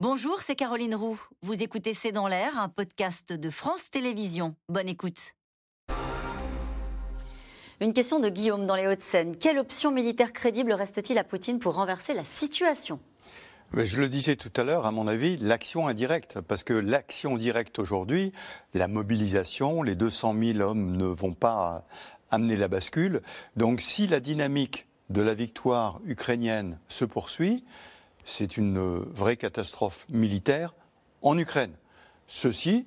Bonjour, c'est Caroline Roux. Vous écoutez C'est dans l'air, un podcast de France Télévisions. Bonne écoute. Une question de Guillaume dans les Hauts-de-Seine. Quelle option militaire crédible reste-t-il à Poutine pour renverser la situation? Je le disais tout à l'heure, à mon avis, l'action indirecte. Parce que l'action directe aujourd'hui, la mobilisation, les 200 000 hommes ne vont pas amener la bascule. Donc si la dynamique de la victoire ukrainienne se poursuit, c'est une vraie catastrophe militaire en Ukraine. Ceci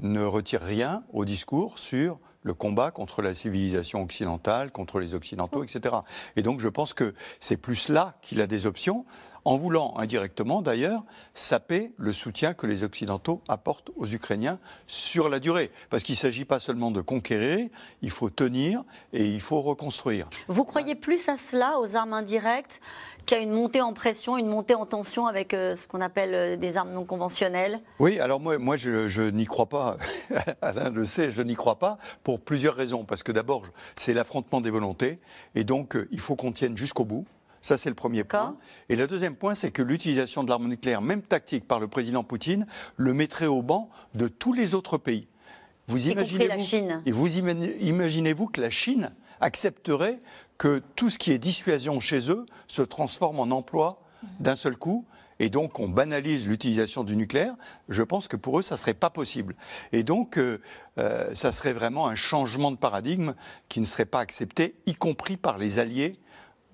ne retire rien au discours sur le combat contre la civilisation occidentale, contre les Occidentaux, etc. Et donc je pense que c'est plus là qu'il a des options en voulant indirectement d'ailleurs saper le soutien que les Occidentaux apportent aux Ukrainiens sur la durée. Parce qu'il ne s'agit pas seulement de conquérir, il faut tenir et il faut reconstruire. Vous croyez plus à cela, aux armes indirectes, qu'à une montée en pression, une montée en tension avec euh, ce qu'on appelle euh, des armes non conventionnelles? Oui, alors moi, moi je, n'y crois pas. Alain le sait, je n'y crois pas pour plusieurs raisons. Parce que d'abord, c'est l'affrontement des volontés et donc euh, il faut qu'on tienne jusqu'au bout. Ça, c'est le premier point. Et le deuxième point, c'est que l'utilisation de l'arme nucléaire, même tactique, par le président Poutine, le mettrait au banc de tous les autres pays. Vous imaginez-vous et vous imaginez-vous que la Chine accepterait que tout ce qui est dissuasion chez eux se transforme en emploi d'un seul coup et donc on banalise l'utilisation du nucléaire, je pense que pour eux, ça ne serait pas possible. Et donc, euh, euh, ça serait vraiment un changement de paradigme qui ne serait pas accepté, y compris par les alliés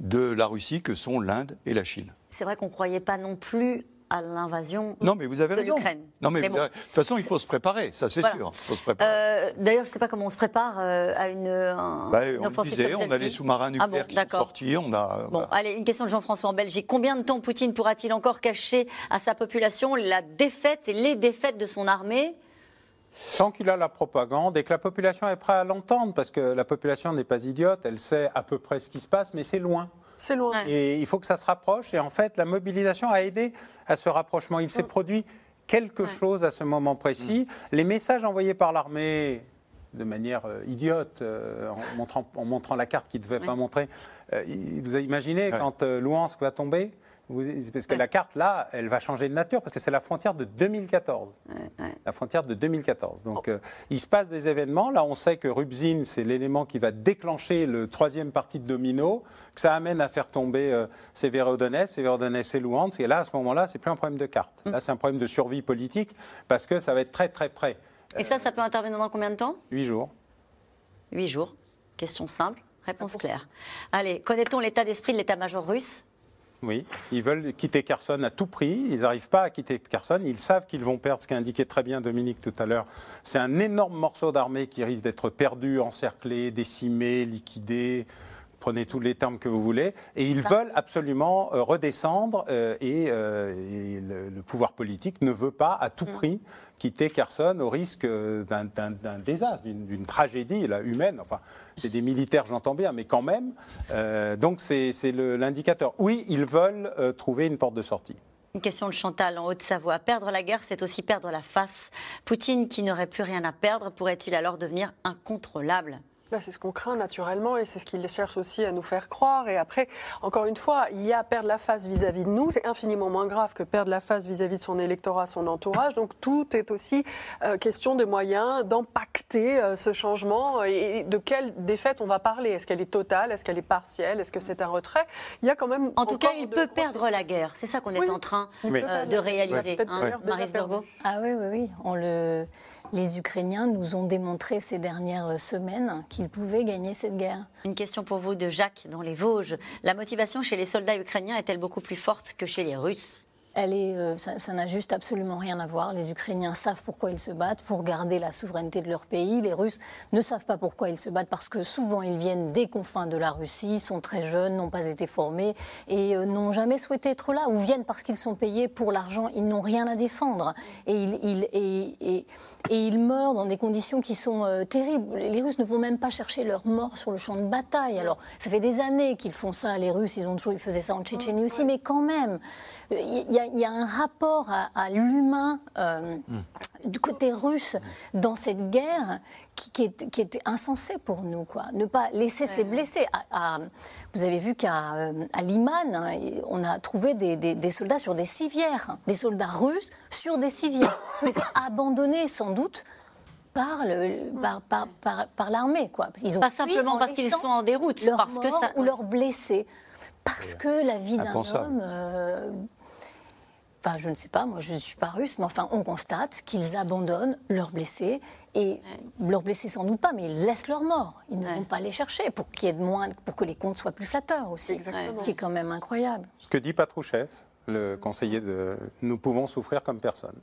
de la Russie que sont l'Inde et la Chine. C'est vrai qu'on ne croyait pas non plus à l'invasion Non, mais vous avez raison. Non, mais, de toute façon, il faut se préparer, ça c'est sûr. Euh, d'ailleurs, je ne sais pas comment on se prépare euh, à une, bah, on disait, on a les sous-marins ah nucléaires qui sont sortis, on a. Bon, allez, une question de Jean-François en Belgique. Combien de temps Poutine pourra-t-il encore cacher à sa population la défaite et les défaites de son armée? Tant qu'il a la propagande et que la population est prête à l'entendre, parce que la population n'est pas idiote, elle sait à peu près ce qui se passe, mais c'est loin. C'est loin. Et il faut que ça se rapproche. Et en fait, la mobilisation a aidé à ce rapprochement. Il s'est mm. produit quelque chose à ce moment précis. Mm. Les messages envoyés par l'armée de manière euh, idiote, euh, en, montrant, en, montrant, la carte qu'il ne devait pas montrer. Euh, vous imaginez quand Louhansk va tomber parce que la carte, là, elle va changer de nature, parce que c'est la frontière de 2014. La frontière de 2014. Donc, euh, il se passe des événements. Là, on sait que Rubzin, c'est l'élément qui va déclencher le troisième parti de domino, que ça amène à faire tomber euh, Severodonetsk, Severodonetsk et Luhansk. Et là, à ce moment-là, c'est plus un problème de carte. Mm. Là, c'est un problème de survie politique, parce que ça va être très, très près. Et ça, ça peut intervenir dans combien de temps? Huit jours. Huit jours. Question simple, réponse claire. Allez, connaît-on l'état d'esprit de l'état-major russe? Oui, ils veulent quitter Kherson à tout prix. Ils n'arrivent pas à quitter Kherson. Ils savent qu'ils vont perdre, ce qu'a indiqué très bien Dominique tout à l'heure. C'est un énorme morceau d'armée qui risque d'être perdu, encerclé, décimé, liquidé prenez tous les termes que vous voulez, et ils veulent absolument euh, redescendre, euh, et, euh, le, pouvoir politique ne veut pas à tout mm. prix quitter Kherson au risque d'un désastre, d'une tragédie là, humaine. Enfin, c'est des militaires, j'entends bien, mais quand même. donc c'est l'indicateur. Oui, ils veulent trouver une porte de sortie. Une question de Chantal en Haute-Savoie. Perdre la guerre, c'est aussi perdre la face. Poutine, qui n'aurait plus rien à perdre, pourrait-il alors devenir incontrôlable? Bah, c'est ce qu'on craint naturellement et c'est ce qu'ils cherchent aussi à nous faire croire. Et après, encore une fois, il y a perdre la face vis-à-vis de nous. C'est infiniment moins grave que perdre la face vis-à-vis de son électorat, son entourage. Donc tout est aussi euh, question de moyens d'impacter euh, ce changement et de quelle défaite on va parler. Est-ce qu'elle est totale? Est-ce qu'elle est partielle? Est-ce que c'est un retrait? Il y a quand même. En tout cas, il peut perdre la guerre. C'est ça qu'on est en train euh, de réaliser. Hein, Marie Ah oui, oui, oui. On le les Ukrainiens nous ont démontré ces dernières semaines qu'ils pouvaient gagner cette guerre. Une question pour vous de Jacques dans les Vosges. La motivation chez les soldats ukrainiens est-elle beaucoup plus forte que chez les Russes? Elle est, euh, ça n'a juste absolument rien à voir. Les Ukrainiens savent pourquoi ils se battent, pour garder la souveraineté de leur pays. Les Russes ne savent pas pourquoi ils se battent, parce que souvent ils viennent des confins de la Russie, sont très jeunes, n'ont pas été formés et euh, n'ont jamais souhaité être là, ou viennent parce qu'ils sont payés pour l'argent, ils n'ont rien à défendre. Et ils, et, ils meurent dans des conditions qui sont euh, terribles. Les Russes ne vont même pas chercher leur mort sur le champ de bataille. Alors, ça fait des années qu'ils font ça, les Russes, ils, ont toujours, ils faisaient ça en Tchétchénie aussi, mais quand même, il y a il y a un rapport à, à l'humain euh, du côté russe dans cette guerre qui, qui est, qui est insensé pour nous. Quoi. Ne pas laisser ses blessés. À- à- vous avez vu qu'à euh, à Liman, hein, on a trouvé des, des- des soldats sur des civières, hein, des soldats russes sur des civières, qui été abandonnés sans doute par le- par, par, par- par l'armée. Quoi. Ils ont Pas simplement en parce qu'ils sont en déroute, parce que ça. ou leurs blessés. Parce que la vie d'un homme, euh, enfin je ne sais pas, moi je ne suis pas russe, mais enfin on constate qu'ils abandonnent leurs blessés et leurs blessés sans doute pas, mais ils laissent leurs morts. Ils ne Ouais. vont pas les chercher pour qu'il y ait de moins, pour que les comptes soient plus flatteurs aussi. Exactement. Ce qui est quand même incroyable. Ce que dit Patrouchev, le conseiller de Nous pouvons souffrir comme personne.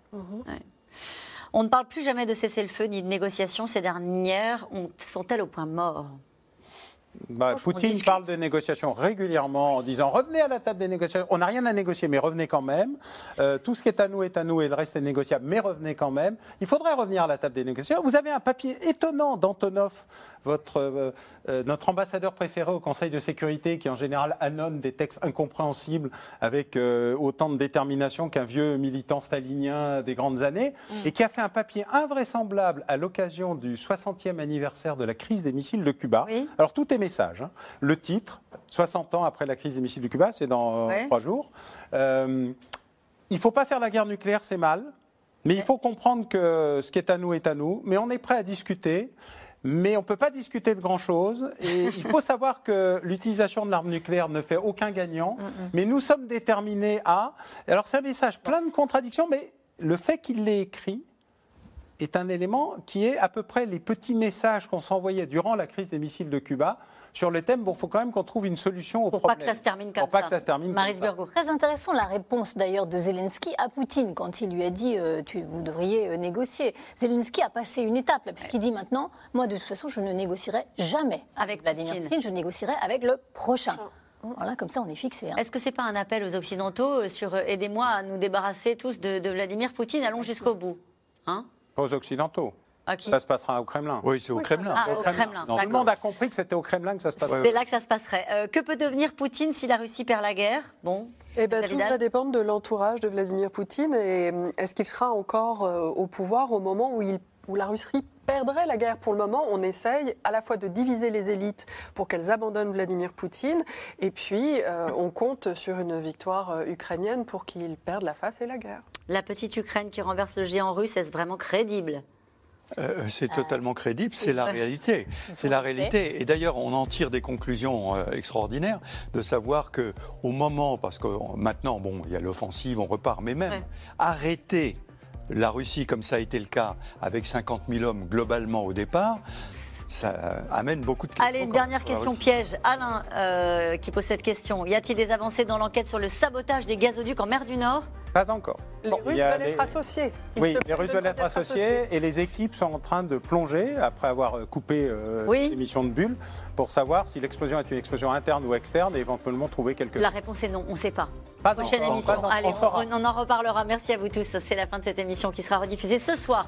On ne parle plus jamais de cessez-le-feu ni de négociations. Ces dernières ont- sont-elles au point mort? Bah, Poutine parle de négociations régulièrement en disant revenez à la table des négociations. On n'a rien à négocier, mais revenez quand même. Euh, tout ce qui est à nous est à nous et le reste est négociable, mais revenez quand même. Il faudrait revenir à la table des négociations. Vous avez un papier étonnant d'Antonov, votre, euh, euh, notre ambassadeur préféré au Conseil de sécurité, qui en général annonce des textes incompréhensibles avec autant de détermination qu'un vieux militant stalinien des grandes années, et qui a fait un papier invraisemblable à l'occasion du 60e anniversaire de la crise des missiles de Cuba. Oui. Alors tout est message. hein. Le titre, 60 ans après la crise des missiles de Cuba, c'est dans euh, Ouais. trois jours. Euh, il ne faut pas faire la guerre nucléaire, c'est mal. Mais il faut comprendre que ce qui est à nous est à nous. Mais on est prêt à discuter. Mais on ne peut pas discuter de grand-chose. Et il faut savoir que l'utilisation de l'arme nucléaire ne fait aucun gagnant. Mais nous sommes déterminés à... Alors c'est un message plein de contradictions, mais le fait qu'il l'ait écrit, est un élément qui est à peu près les petits messages qu'on s'envoyait durant la crise des missiles de Cuba sur le thème, bon, il faut quand même qu'on trouve une solution au Pour pas problème. que ça se termine comme Pour pas ça. que ça se termine Maris comme ça. Burgot. Très intéressant la réponse d'ailleurs de Zelensky à Poutine quand il lui a dit euh, tu, vous devriez euh, négocier. Zelensky a passé une étape là, puisqu'il dit maintenant moi de toute façon je ne négocierai jamais Avec Vladimir Poutine. Poutine, je négocierai avec le prochain. Voilà, comme ça on est fixé. hein. Est-ce que c'est pas un appel aux Occidentaux euh, sur euh, aidez-moi à nous débarrasser tous de, de Vladimir Poutine Allons jusqu'au bout. Hein? Pas aux Occidentaux. Ça se passera au Kremlin. Oui, c'est au Kremlin. Ah, au Kremlin. Tout le monde a compris que c'était au Kremlin que ça se passerait. C'est là que ça se passerait. Euh, que peut devenir Poutine si la Russie perd la guerre? Bon, Eh ben, tout va dépendre de l'entourage de Vladimir Poutine et hum, est-ce qu'il sera encore euh, au pouvoir au moment où, il, où la Russie perdrait la guerre? Pour le moment, on essaye à la fois de diviser les élites pour qu'elles abandonnent Vladimir Poutine et puis euh, on compte sur une victoire euh, ukrainienne pour qu'il perde la face et la guerre. La petite Ukraine qui renverse le géant russe, est-ce vraiment crédible? Euh, c'est totalement crédible, c'est la réalité. Ce C'est la réalité. Et d'ailleurs, on en tire des conclusions euh, extraordinaires de savoir que au moment, parce que euh, maintenant, bon, il y a l'offensive, on repart, mais même Ouais. arrêter la Russie, comme ça a été le cas, avec 50 000 hommes globalement au départ, ça amène beaucoup de questions. Allez, une dernière question piège. Alain, euh, qui pose cette question. Y a-t-il des avancées dans l'enquête sur le sabotage des gazoducs en mer du Nord? Pas encore. Les Bon, Russes veulent les- être associés. Ils Oui, les Russes veulent être associés et les équipes sont en train de plonger, après avoir euh, coupé euh, Oui. les émissions de bulles, pour savoir si l'explosion est une explosion interne ou externe et éventuellement trouver quelque La réponse est non, on ne sait pas. Pas Prochaine encore, émission. pas Allez, on saura. on, on en reparlera. Merci à vous tous. C'est la fin de cette émission qui sera rediffusée ce soir.